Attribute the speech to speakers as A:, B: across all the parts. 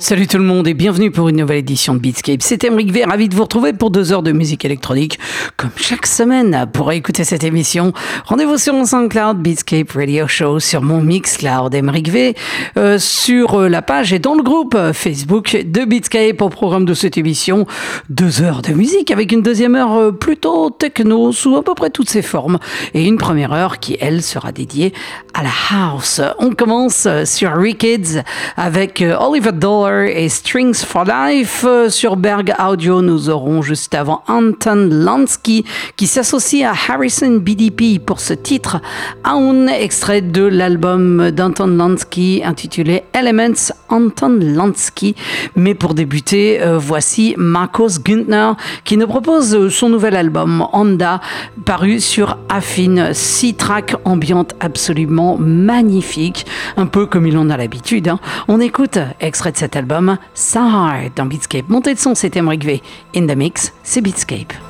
A: Salut tout le monde et bienvenue pour une nouvelle édition de Beatscape. C'est Emric V, ravi de vous retrouver pour deux heures de musique électronique. Comme chaque semaine, pour écouter cette émission, rendez-vous sur mon SoundCloud Beatscape Radio Show, sur mon Mixcloud Emric V, euh, sur euh, la page et dans le groupe Facebook de Beatscape au programme de cette émission. Deux heures de musique avec une deuxième heure euh, plutôt techno sous à peu près toutes ses formes et une première heure qui, elle, sera dédiée à la house. On commence sur Rickets avec Oliver Dollar et Strings for Life. Euh, sur Berg Audio, nous aurons juste avant Anton Lansky qui s'associe à Harrison BDP pour ce titre Un extrait de l'album d'Anton Lansky intitulé Elements Anton Lansky. Mais pour débuter, euh, voici Marcos Günther qui nous propose son nouvel album Honda paru sur Affine. Six tracks ambiantes absolument magnifiques, un peu comme il en a l'habitude. Hein. On écoute extrait de cet album Sahar dans Beatscape. Montée de son, c'est Emmerich V. In the mix, c'est Beatscape.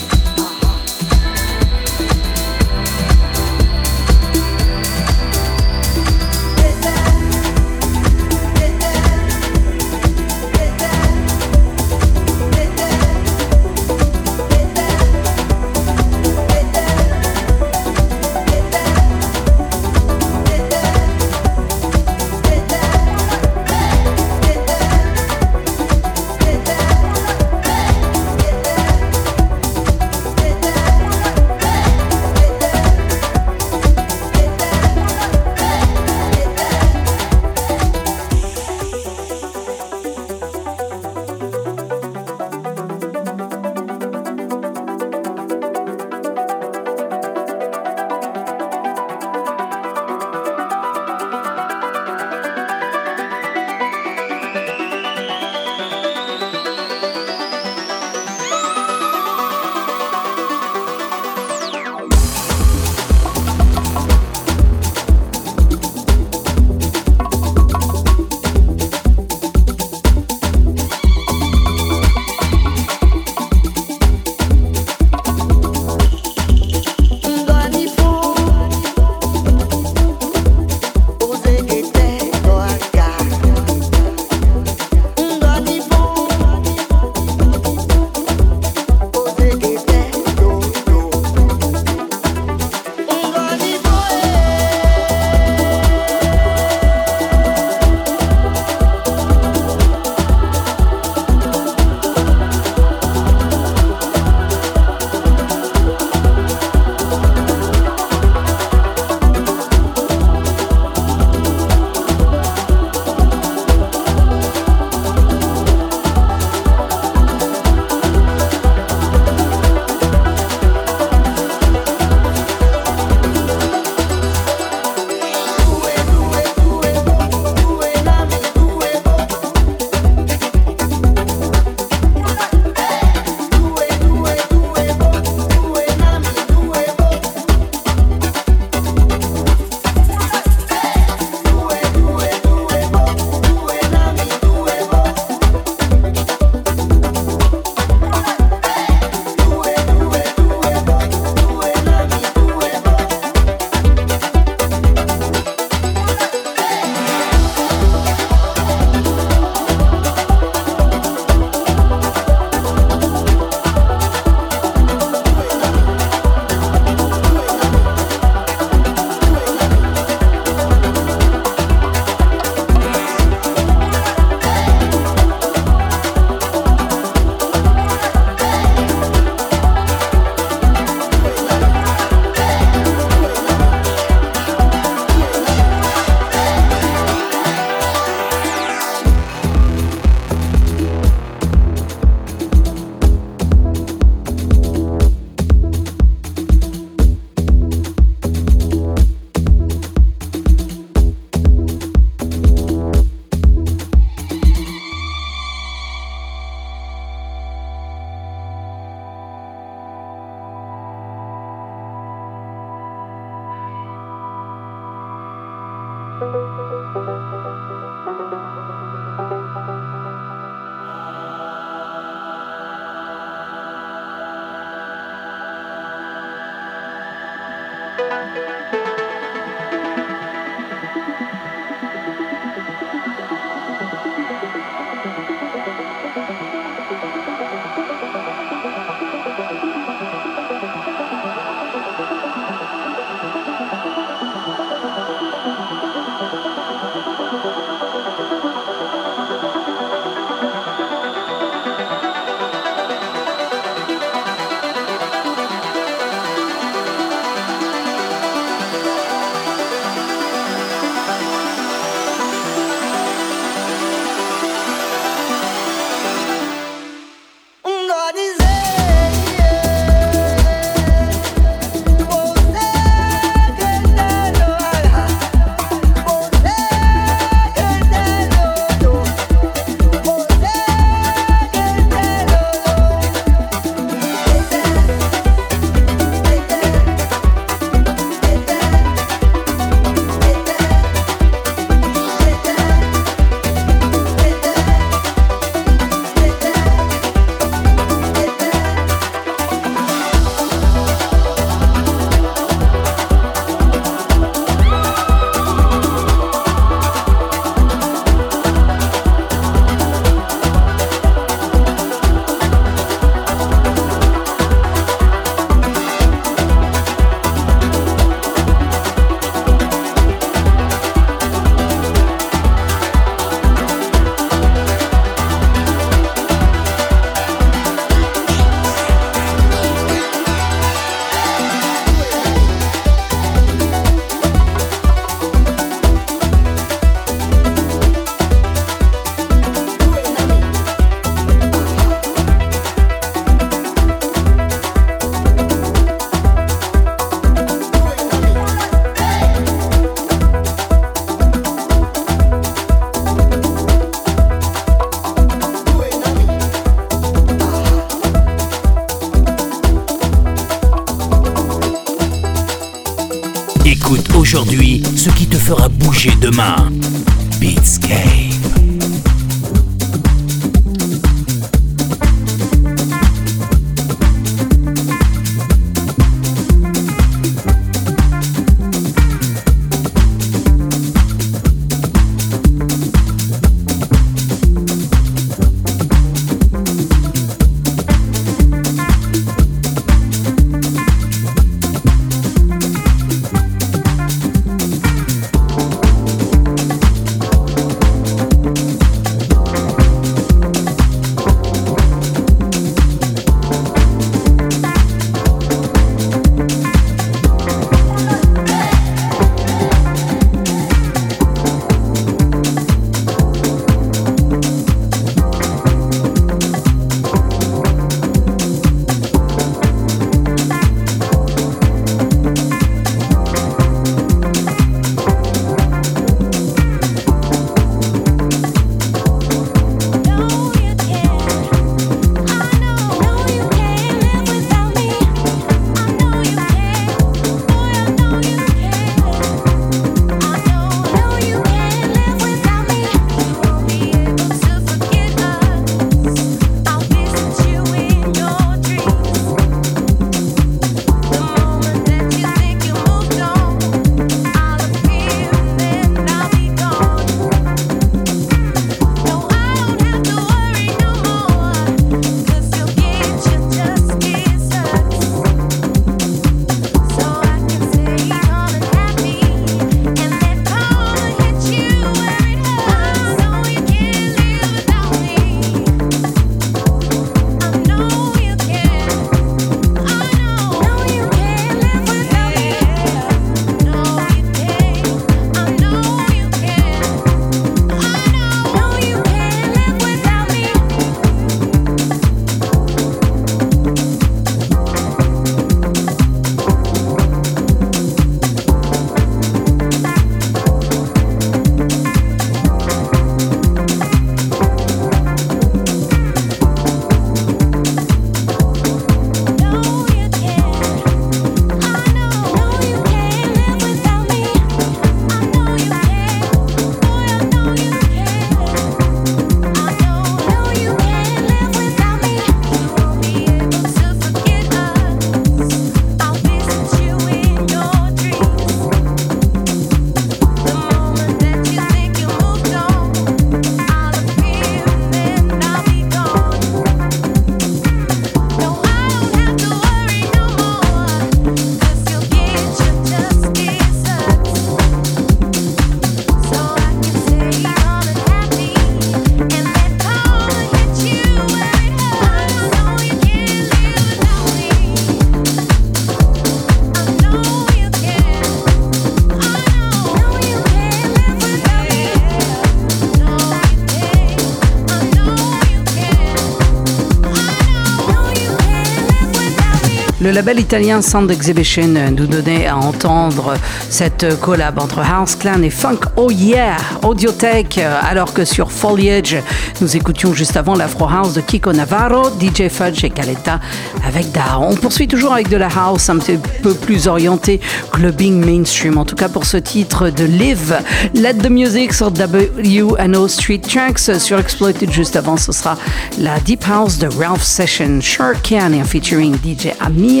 B: Le label italien Sound Exhibition nous donnait à entendre cette collab entre House Clan et Funk Oh Yeah, Audiotech, alors que sur Foliage, nous écoutions juste avant l'Afro House de Kiko Navarro, DJ Fudge et Caletta avec Da. On poursuit toujours avec de la house un petit peu plus orientée clubbing mainstream, en tout cas pour ce titre de Live. Let the Music sur WNO Street Tracks, sur Exploited juste avant, ce sera la Deep House de Ralph Session, et featuring DJ Amir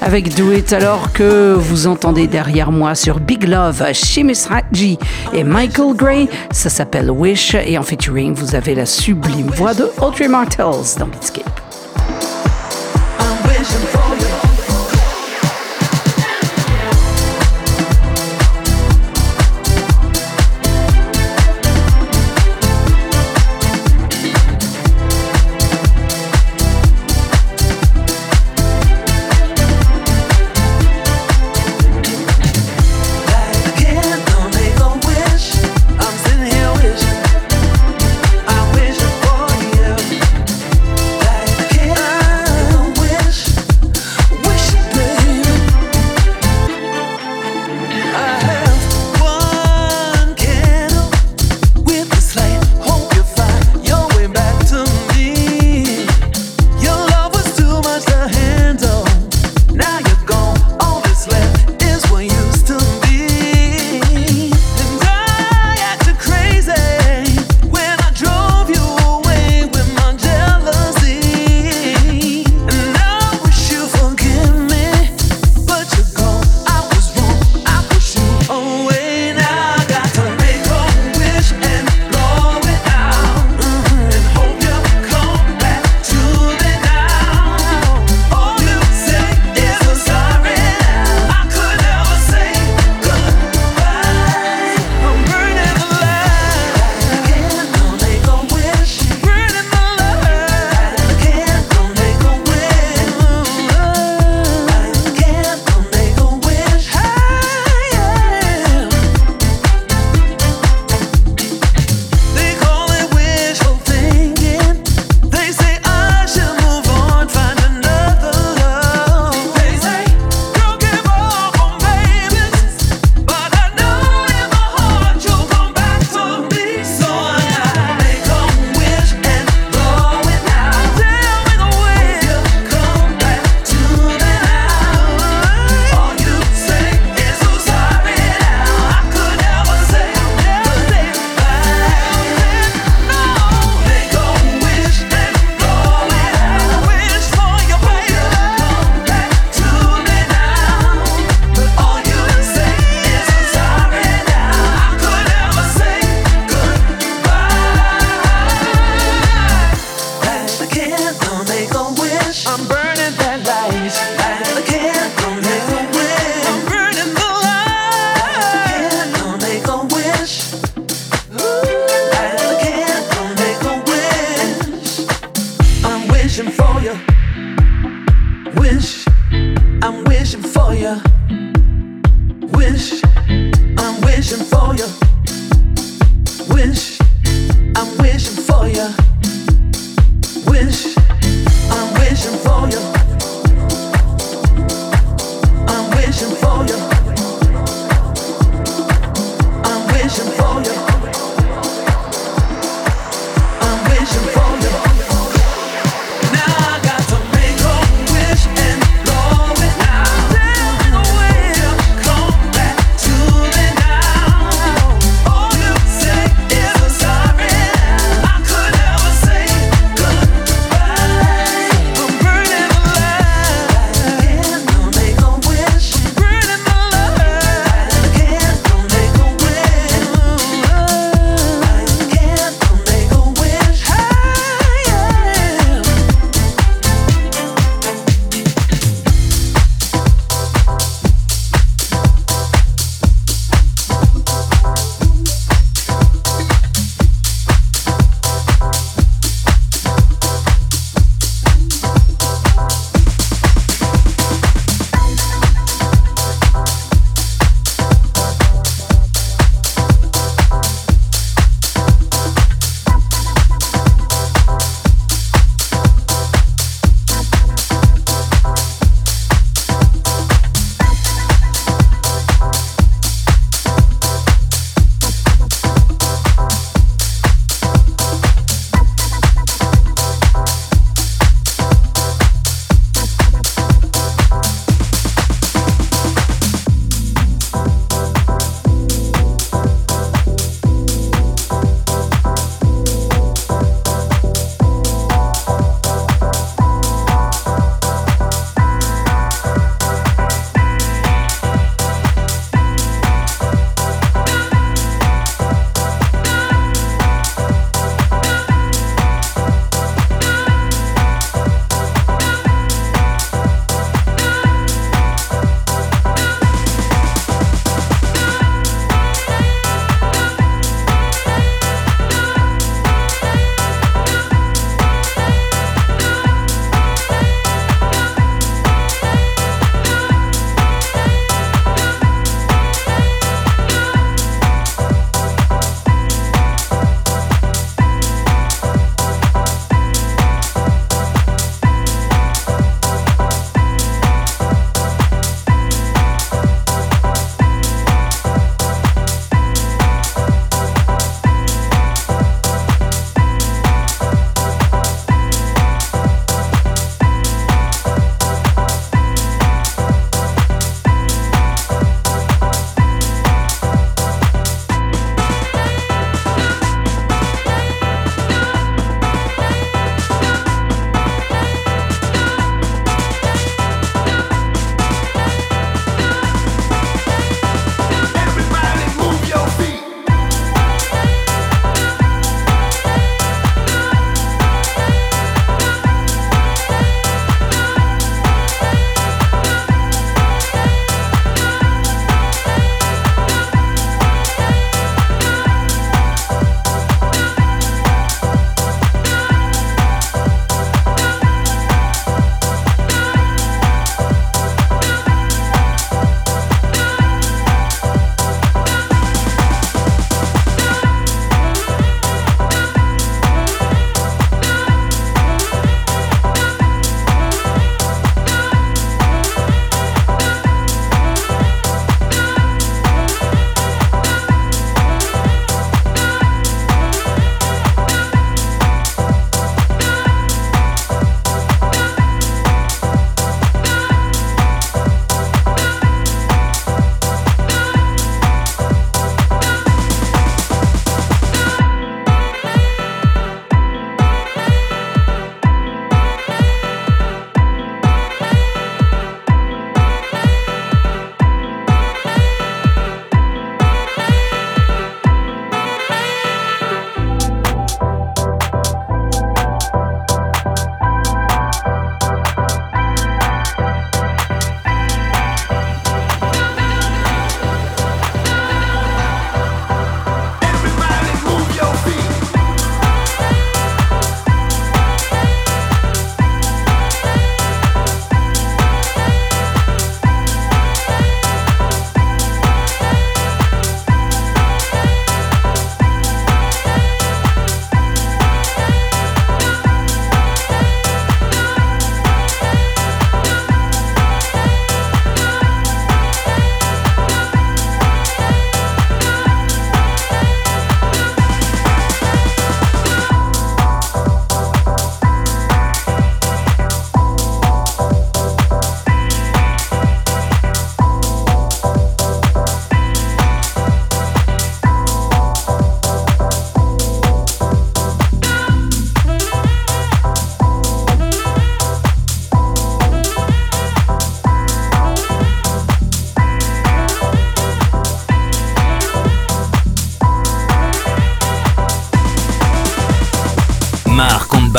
B: avec Do It alors que vous entendez derrière moi sur Big Love, Shimis Haji et Michael Gray. Ça s'appelle Wish et en featuring vous avez la sublime voix de Audrey Martels dans Beatscape.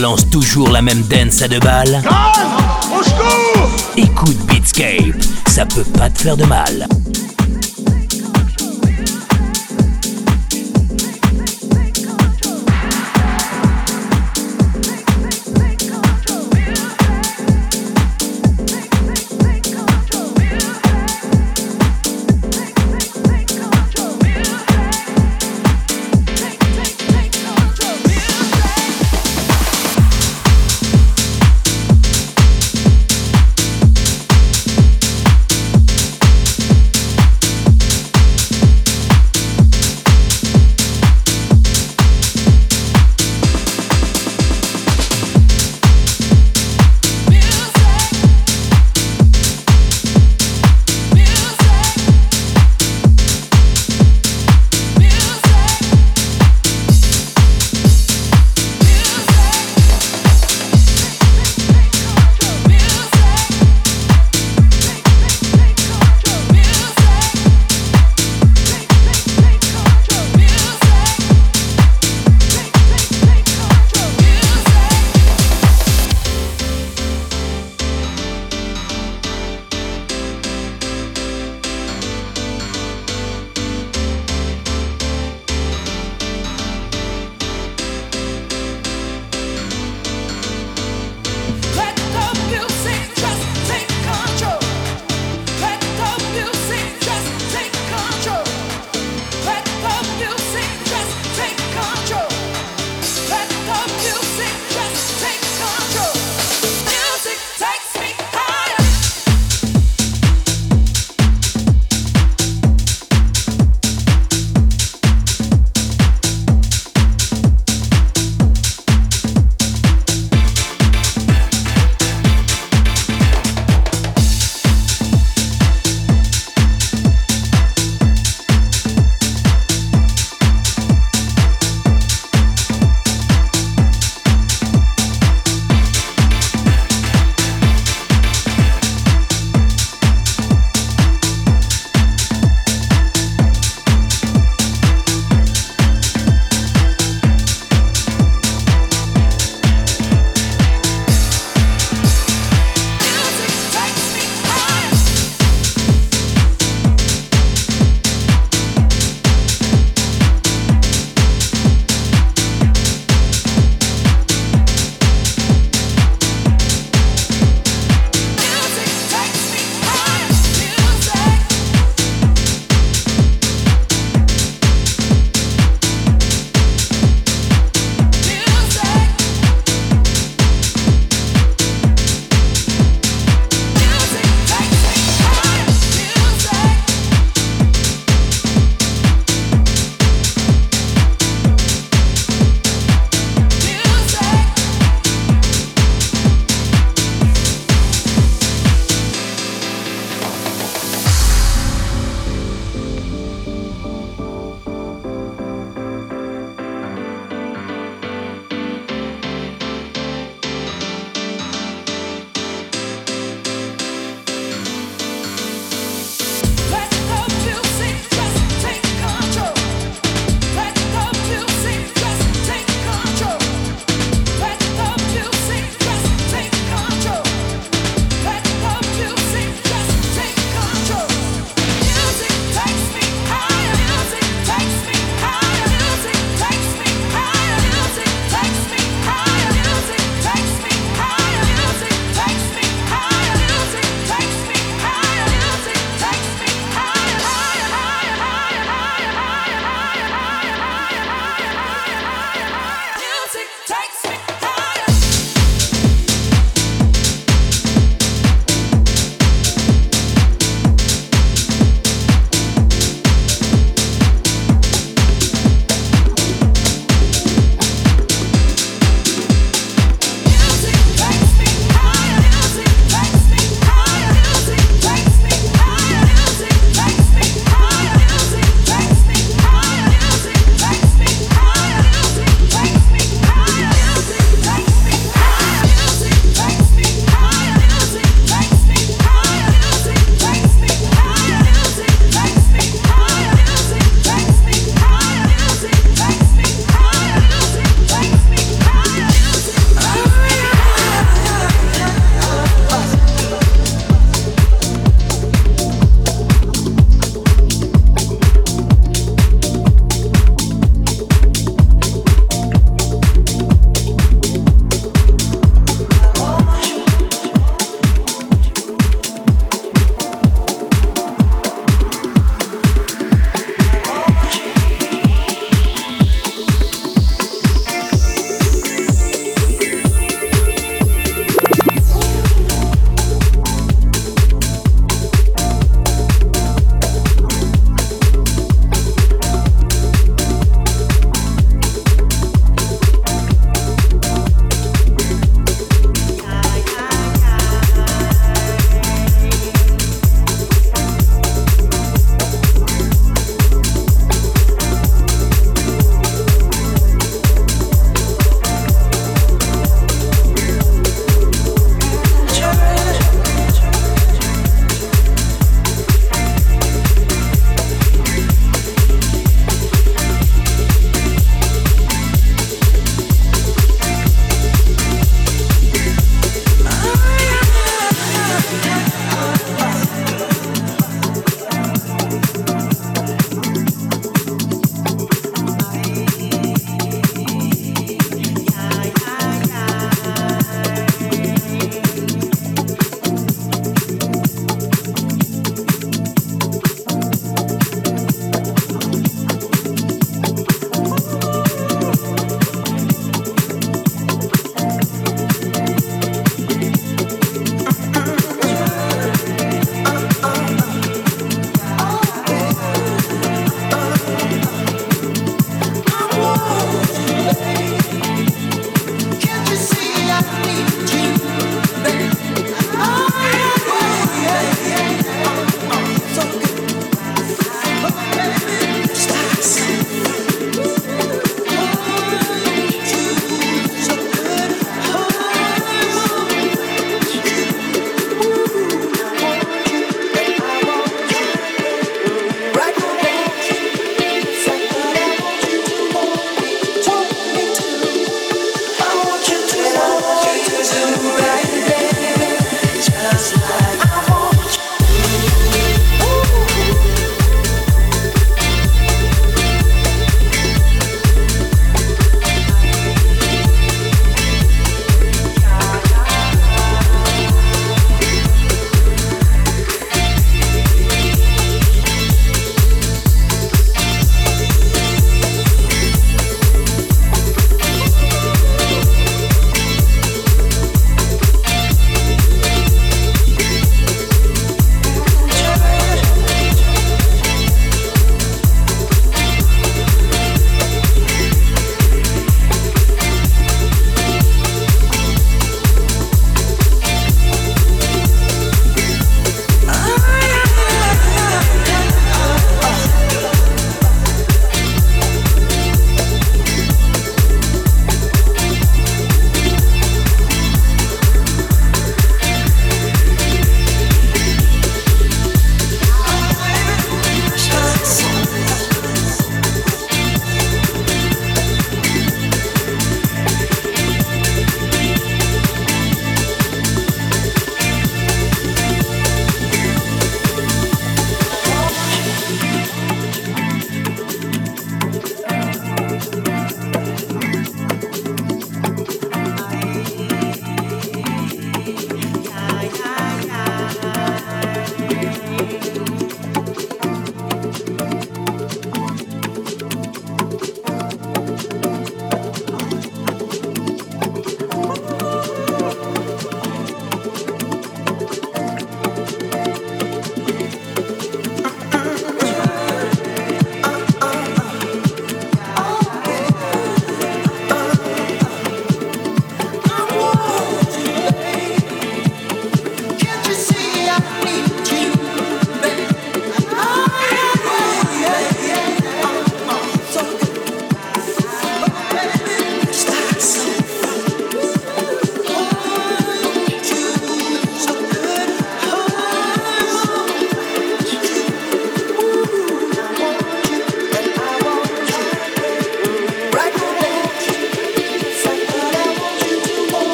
C: Balance toujours la même dance à deux balles
D: Au secours
C: Écoute Beatscape, ça peut pas te faire de mal.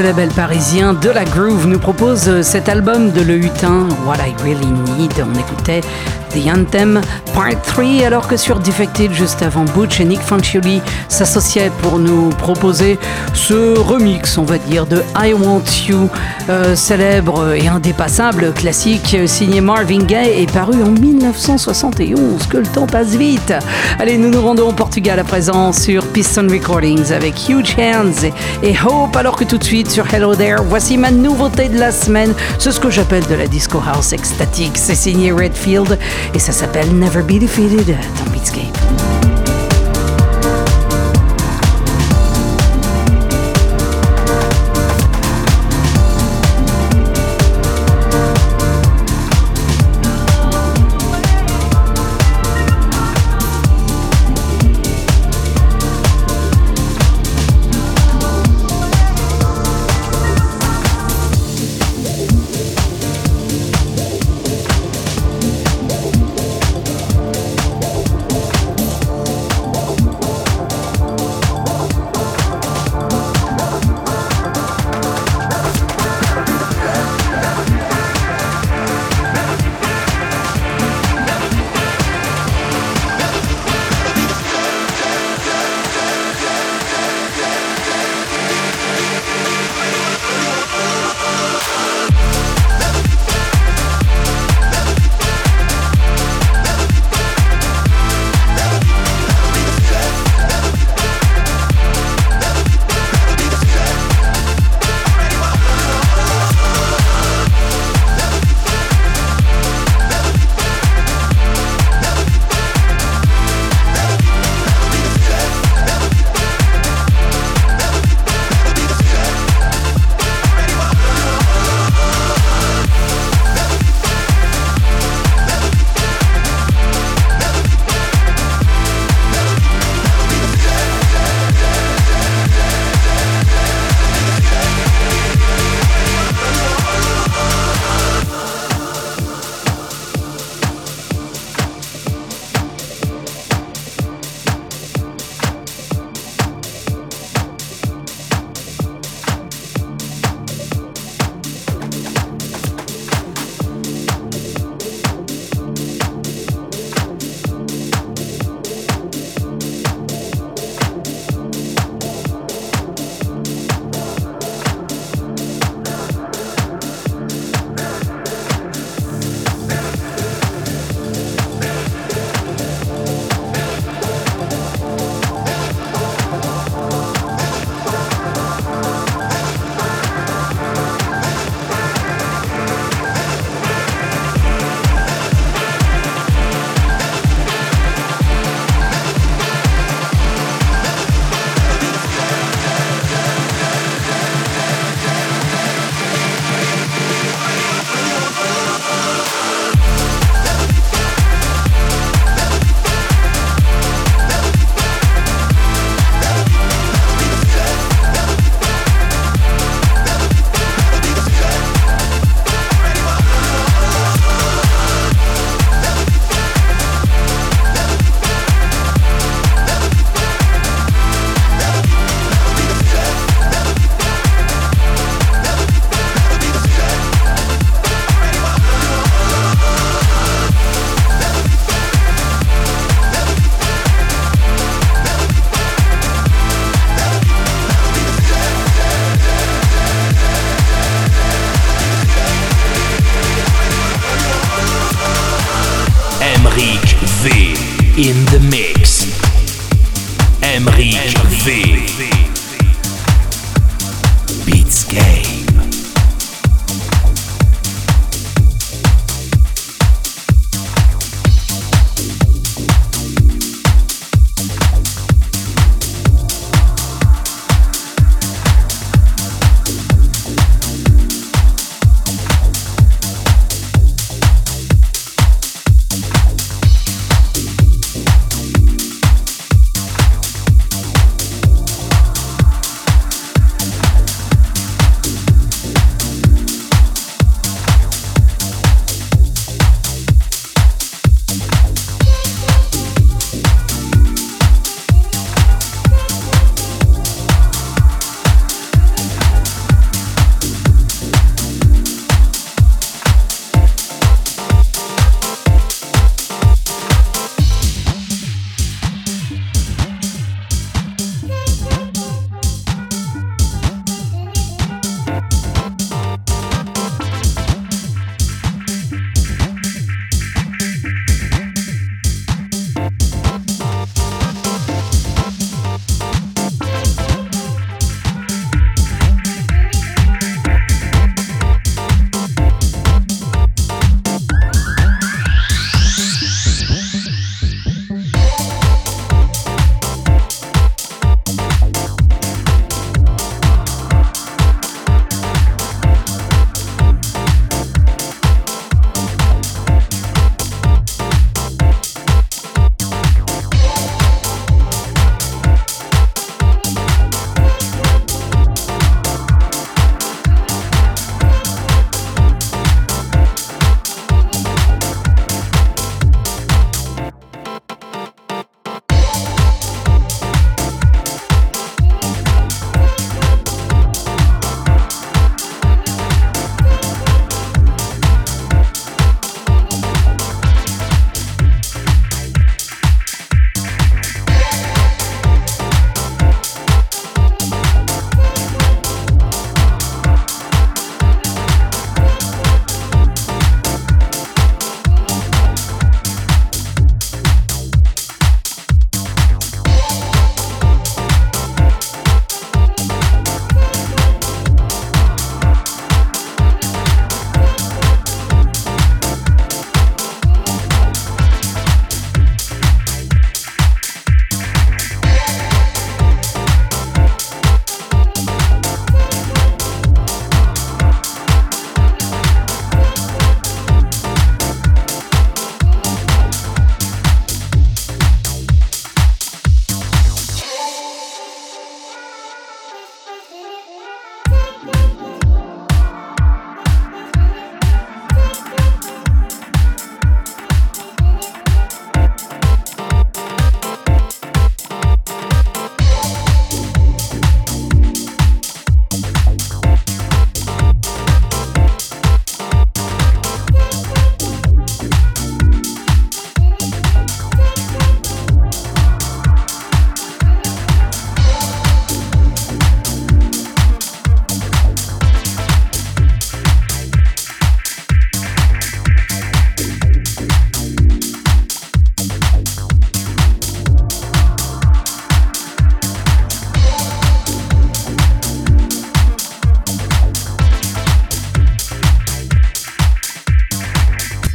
A: Le label parisien de la Groove nous propose cet album de Le Hutin, What I Really Need. On écoutait The Anthem Part 3, alors que sur Defected, juste avant Butch et Nick Fanciulli s'associaient pour nous proposer ce remix, on va dire, de I Want You, euh, célèbre et indépassable classique signé Marvin Gaye et paru en 1971. Que le temps passe vite. Allez, nous nous rendons au Portugal à présent sur Piston Recordings avec Huge Hands et, Hope, alors que tout de suite sur Hello There, voici ma nouveauté de la semaine. C'est ce que j'appelle de la disco house extatique. C'est signé Redfield et ça s'appelle Never Be Defeated dans Beatscape.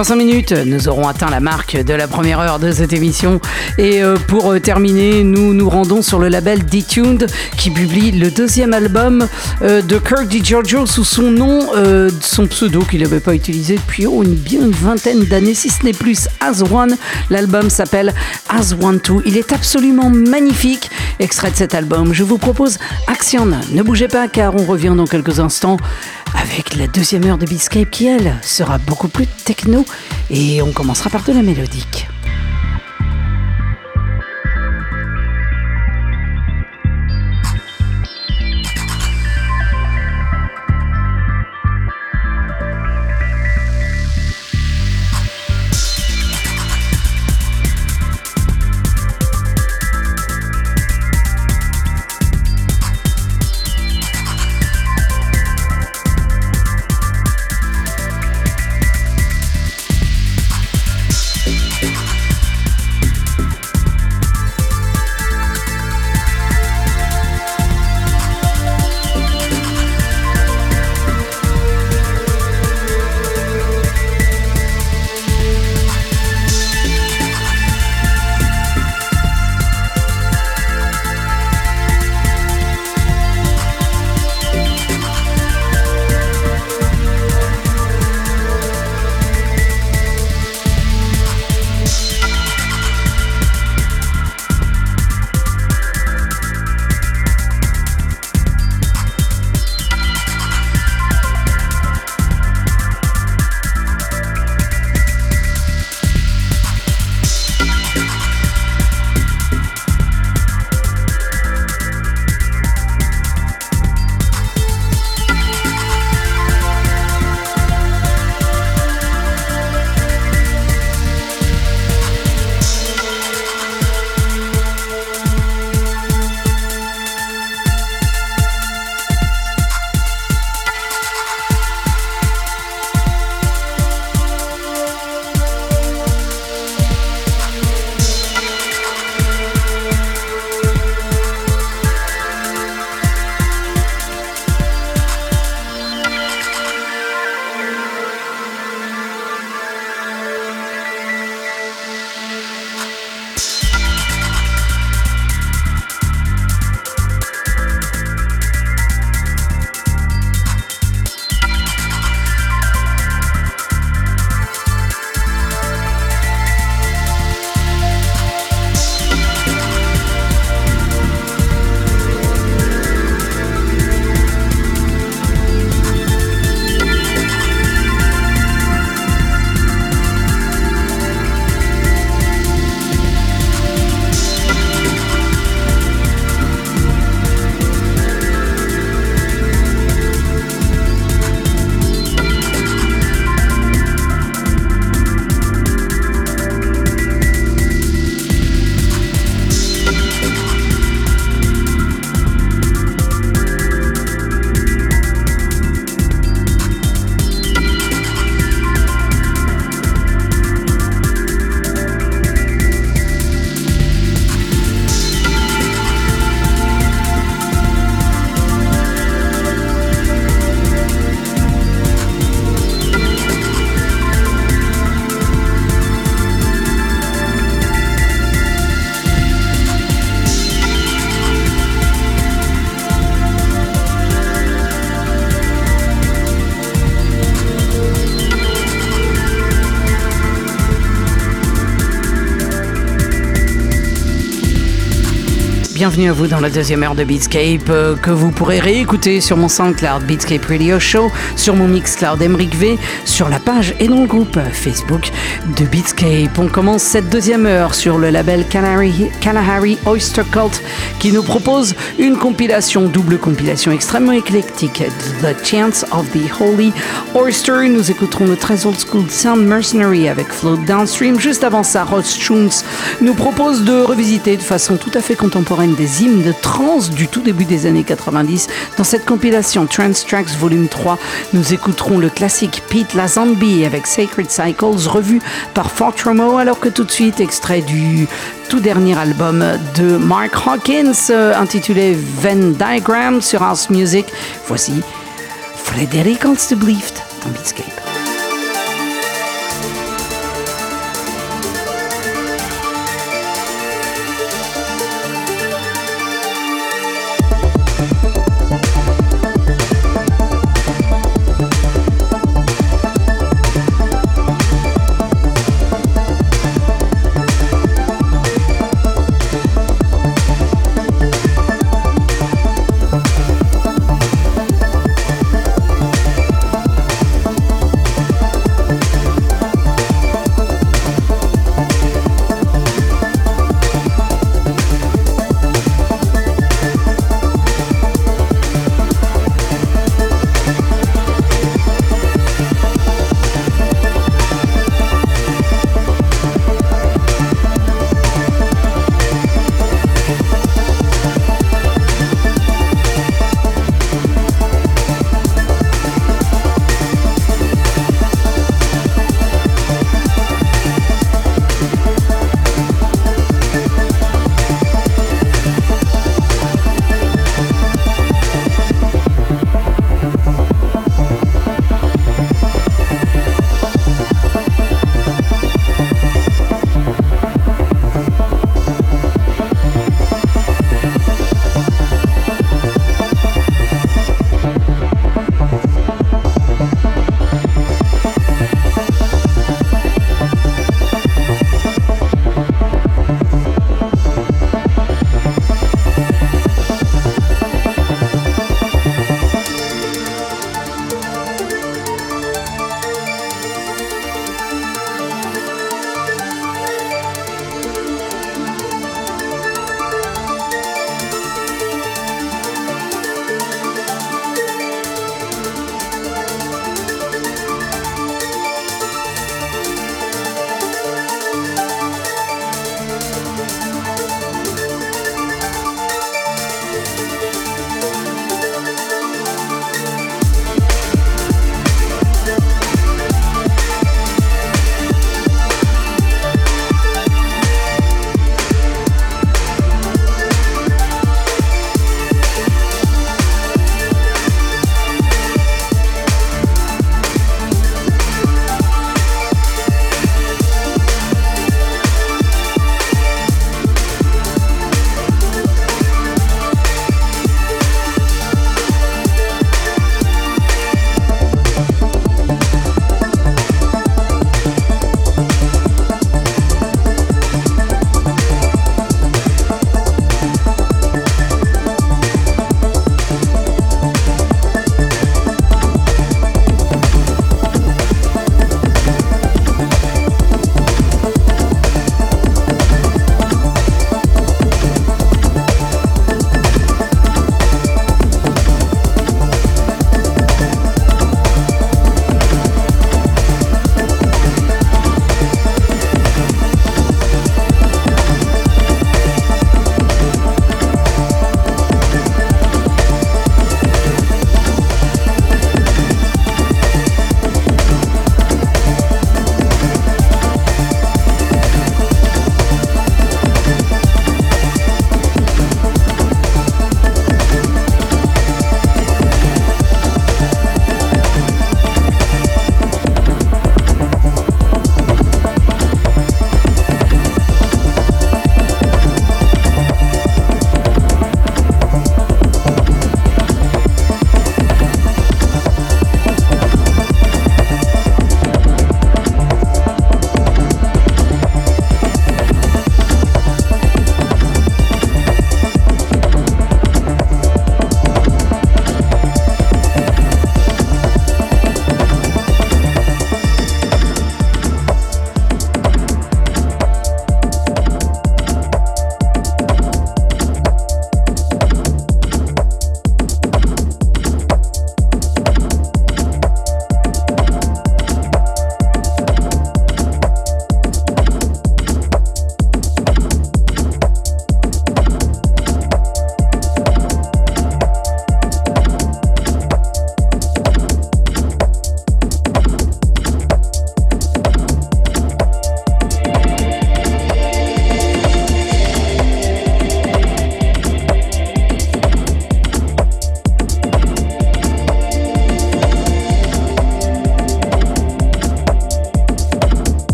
A: Dans 5 minutes, nous aurons atteint la marque de la première heure de cette émission. Et euh, pour euh, terminer, nous nous rendons sur le label Detuned qui publie le deuxième album euh, de Kirk DiGiorgio sous son nom, son pseudo qu'il n'avait pas utilisé depuis une, bien une vingtaine d'années, si ce n'est plus, As One. L'album s'appelle As One Two. Il est absolument magnifique. Extrait de cet album, je vous propose Action. Ne bougez pas car on revient dans quelques instants avec la deuxième heure de Beatscape qui, elle, sera beaucoup plus techno et on commencera par de la mélodique. Bienvenue à vous dans la deuxième heure de Beatscape euh, que vous pourrez réécouter sur mon SoundCloud Beatscape Radio Show, sur mon Mixcloud Emric V, sur la page et dans le groupe Facebook de Beatscape. On commence cette deuxième heure sur le label Kalahari Oyster Cult qui nous propose une compilation, double compilation extrêmement éclectique, The Chance of the Holy Oyster. Nous écouterons le très old school Sound Mercenary avec Float Downstream. Juste avant ça, Ross Schunz nous propose de revisiter de façon tout à fait contemporaine des hymnes de trance du tout début des années 90. Dans cette compilation Trance Tracks Volume 3, nous écouterons le classique Pete La Zombie avec Sacred Cycles, revu par Fortromo, alors que tout de suite, extrait du tout dernier album de Mark Hawkins, euh, intitulé Venn Diagram sur House Music. Voici Frederic Alsteblieft dans Beatscape.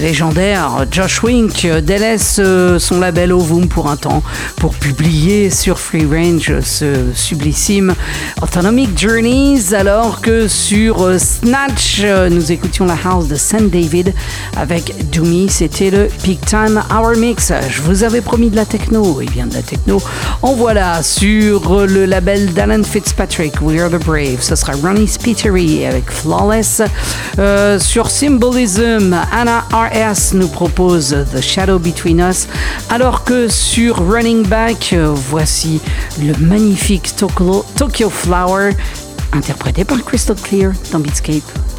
A: Légendaire Josh Wink délaisse son label Ovum pour un temps pour publier sur Free Range ce sublissime Autonomic Journeys. Alors que sur Snatch nous écoutions la house de St. David avec Doomy. C'était le Peak Time Hour Mix. Je vous avais promis de la techno. Et bien de la techno. En voilà sur le label d'Alan Fitzpatrick We Are The Brave. Ce sera Ronnie Spittery avec Flawless. Euh, sur Symbolism Anna RS nous propose The Shadow Between Us. Alors que sur Running Back voici le magnifique Tokyo Flower interprété par Crystal Clear dans Beatscape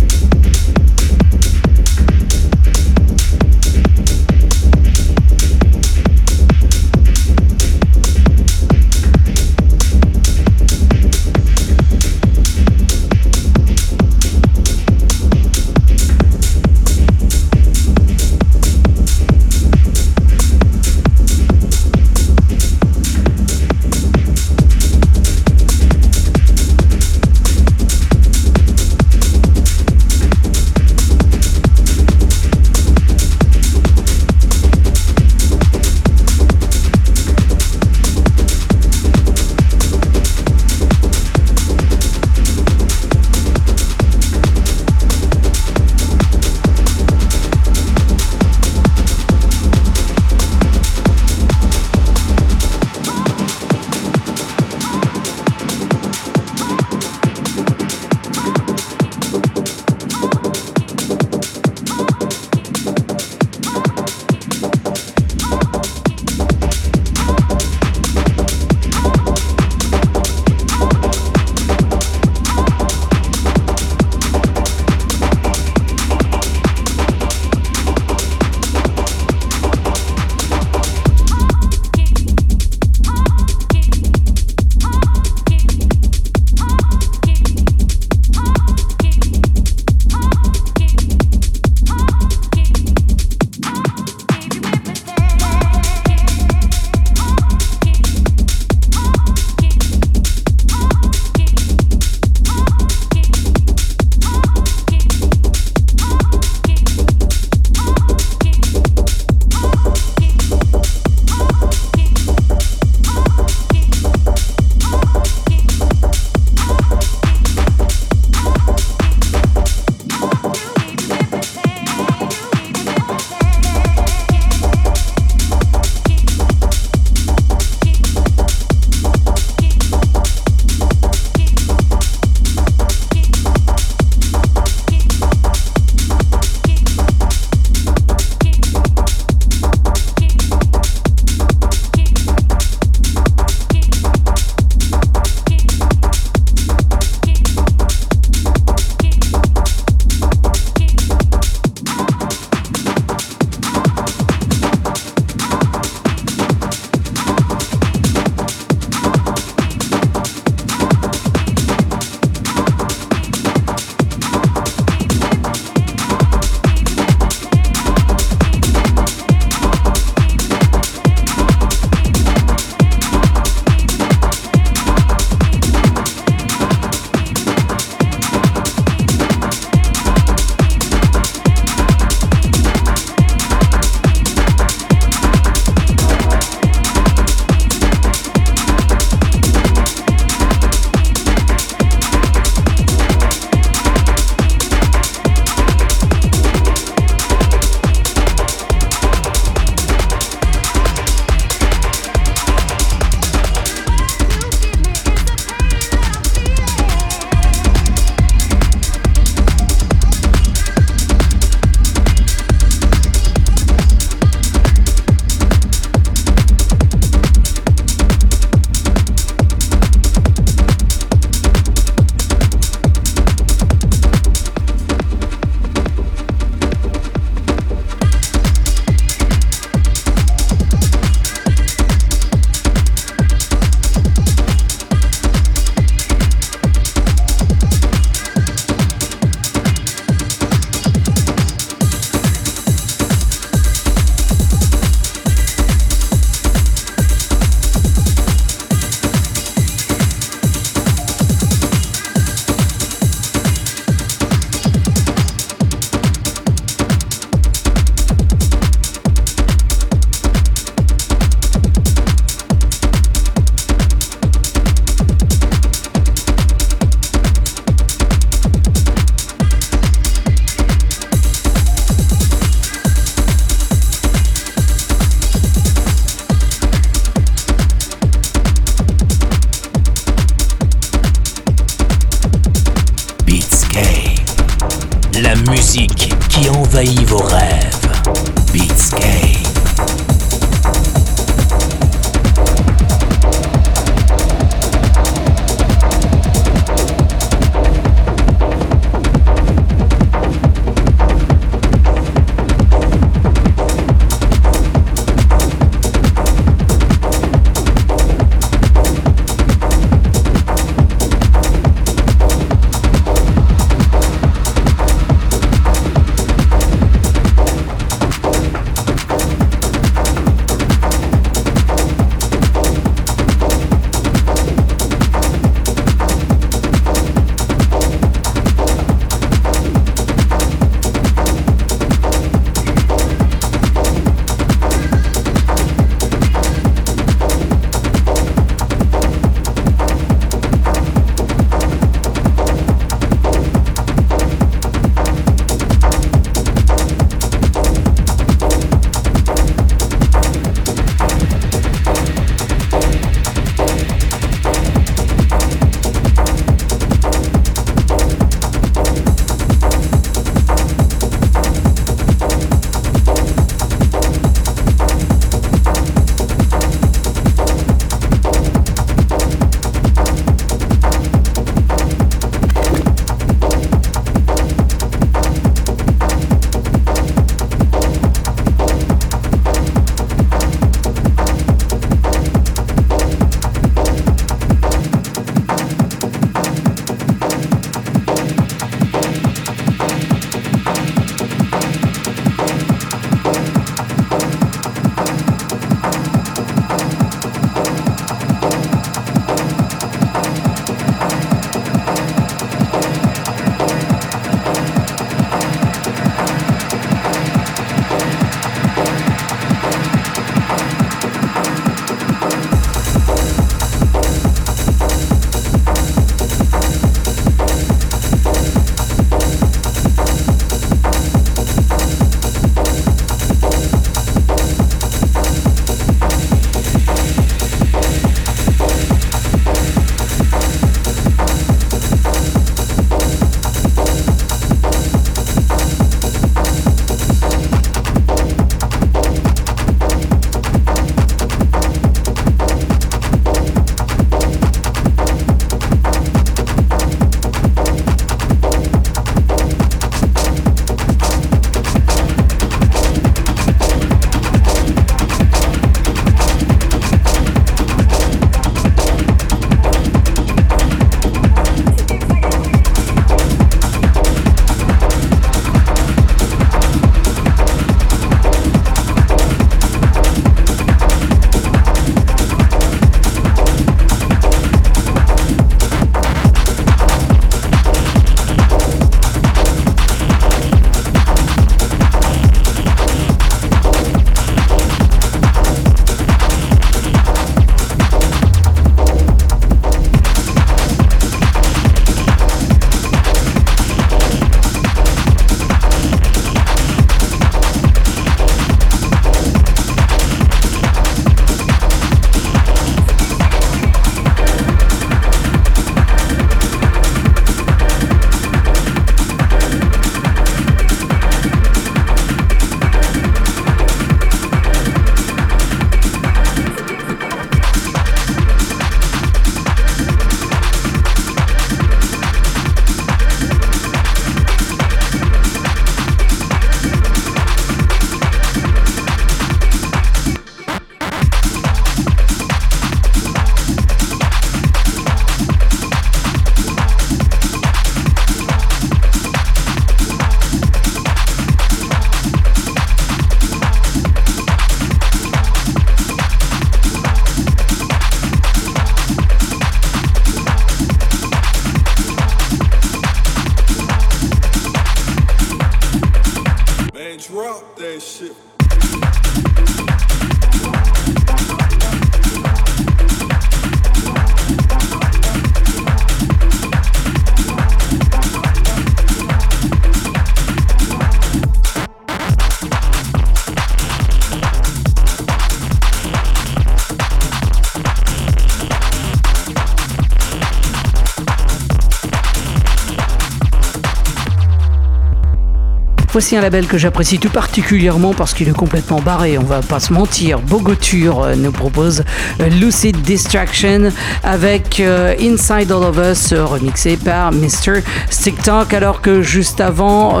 A: Voici un label que j'apprécie tout particulièrement parce qu'il est complètement barré, on va pas se mentir. Bogoture euh, nous propose euh, Lucid Distraction avec euh, Inside All of Us remixé par Mr. Stick Talk alors que juste avant,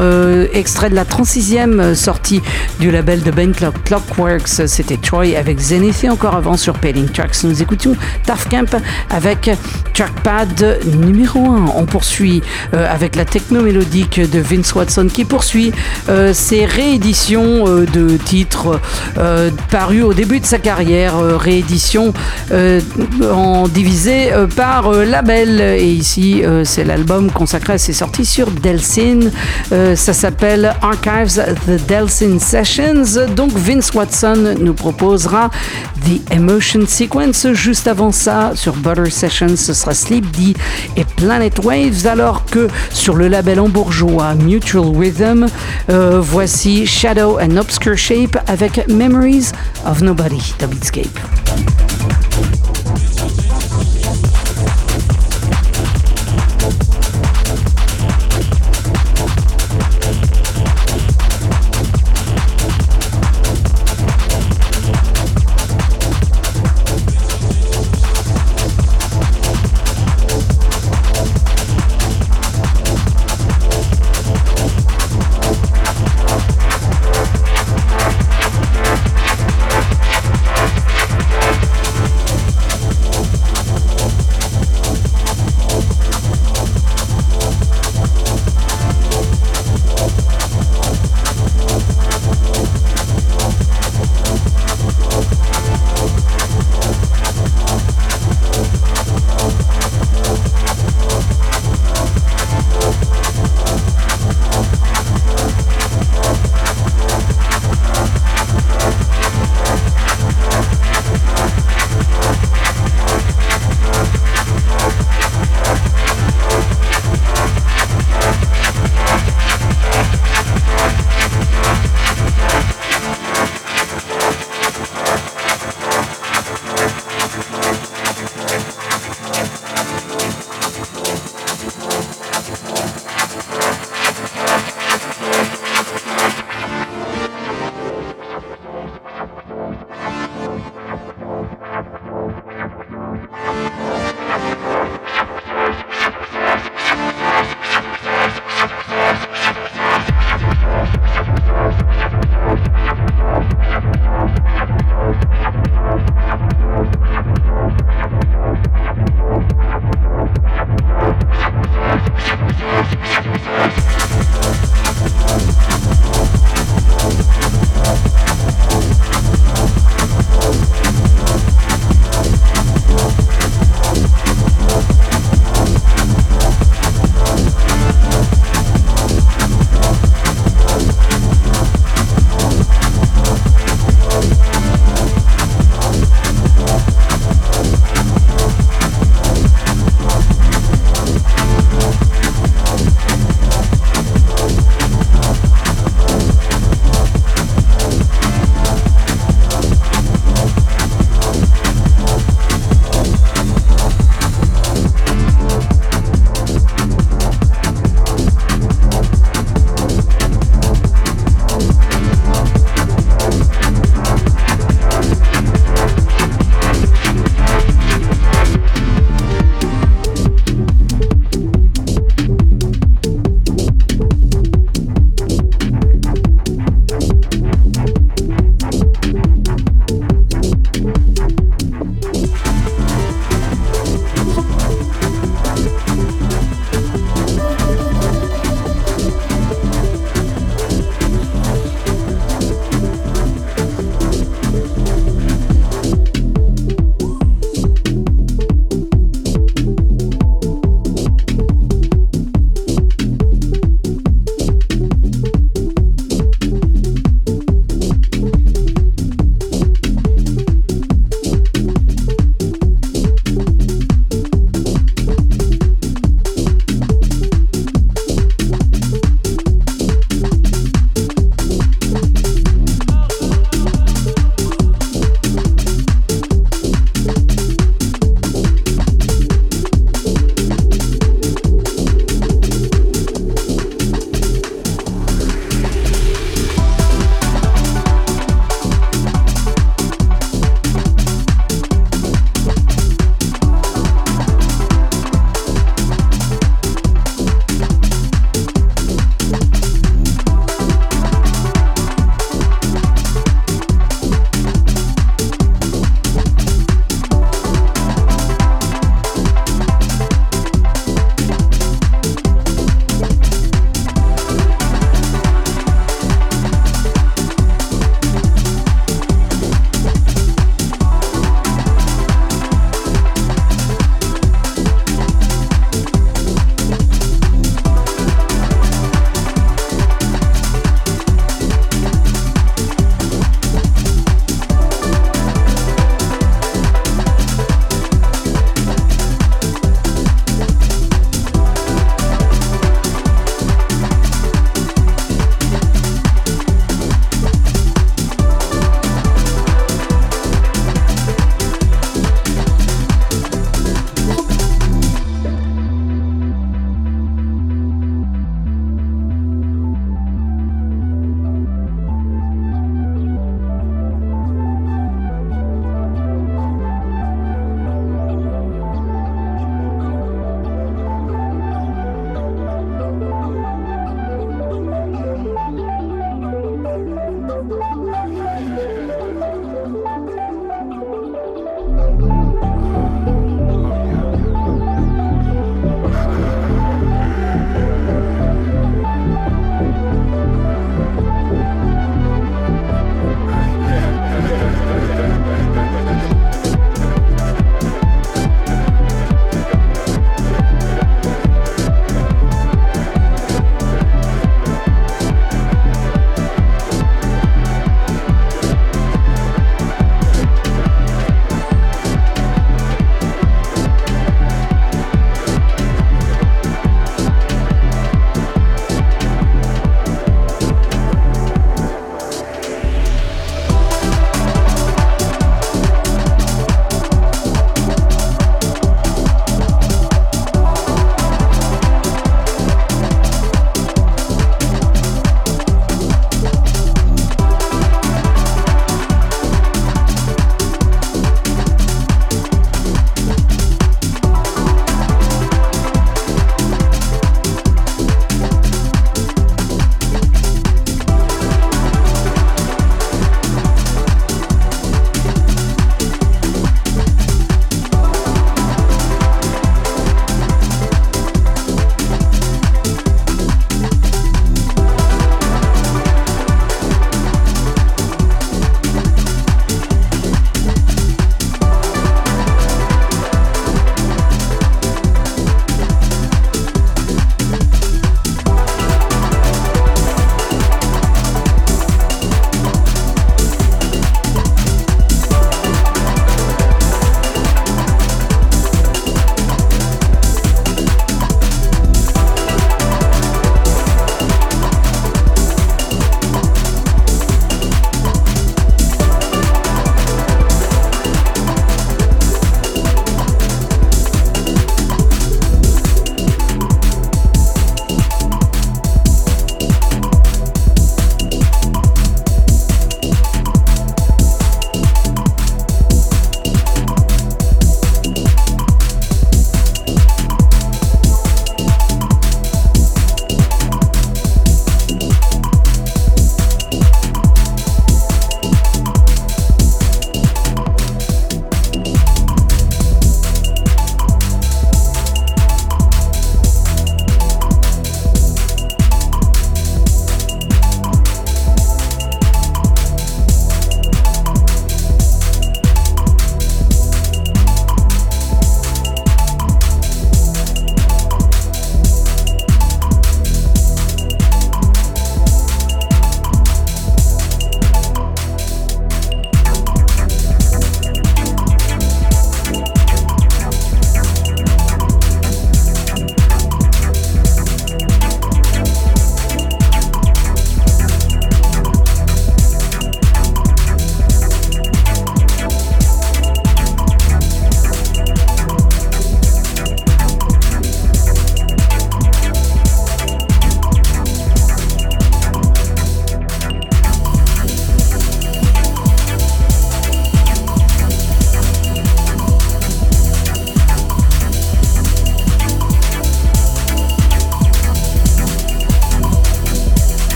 A: extrait de la 36e sortie du label de Ben Clock Clockworks, c'était Troy avec Zenith et encore avant sur Painting Tracks, nous écoutions Tough Camp avec Trackpad numéro 1. On poursuit avec la techno mélodique de Vince Watson qui poursuit euh, ses rééditions euh, de titres euh, parus au début de sa carrière, rééditions en divisé par label. Et ici, c'est l'album consacré à ses sorties sur Delsin. ça s'appelle Archives The Delsin Sessions. Donc Vince Watson nous proposera The Emotion Sequence. Juste avant ça, sur Butter Sessions, ce sera Sleep D et Planet Waves, alors que sur le label hambourgeois Mutual Rhythm, euh, voici Shadow and Obscure Shape avec Memories of Nobody de Beatscape.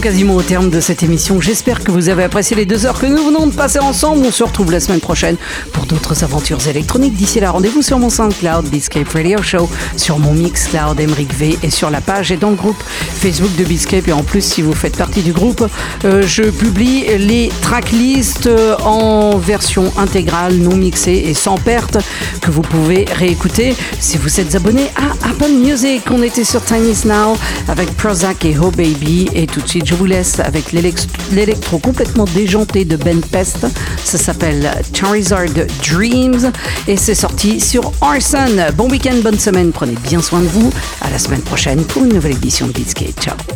A: Quasiment au terme de cette émission. J'espère que vous avez apprécié les deux heures que nous venons de passer ensemble. On se retrouve la semaine prochaine pour d'autres aventures électroniques. D'ici là, rendez-vous sur mon SoundCloud, Beatscape Radio Show, sur mon Mixcloud, Emric V, et sur la page et dans le groupe Facebook de Beatscape. Et en plus, si vous faites partie du groupe, euh, je publie les tracklists euh, en version intégrale, non mixée et sans perte, que vous pouvez réécouter si vous êtes abonné à Apple Music. On était sur Tiny Now avec Prozac et Oh Baby. Et tout de suite, je vous laisse avec l'électro complètement déjanté de Ben Pest. Ça s'appelle Charizard Dreams et c'est sorti sur Arson. Bon week-end, bonne semaine, prenez bien soin de vous. À la semaine prochaine pour une nouvelle édition de Beatscape. Ciao.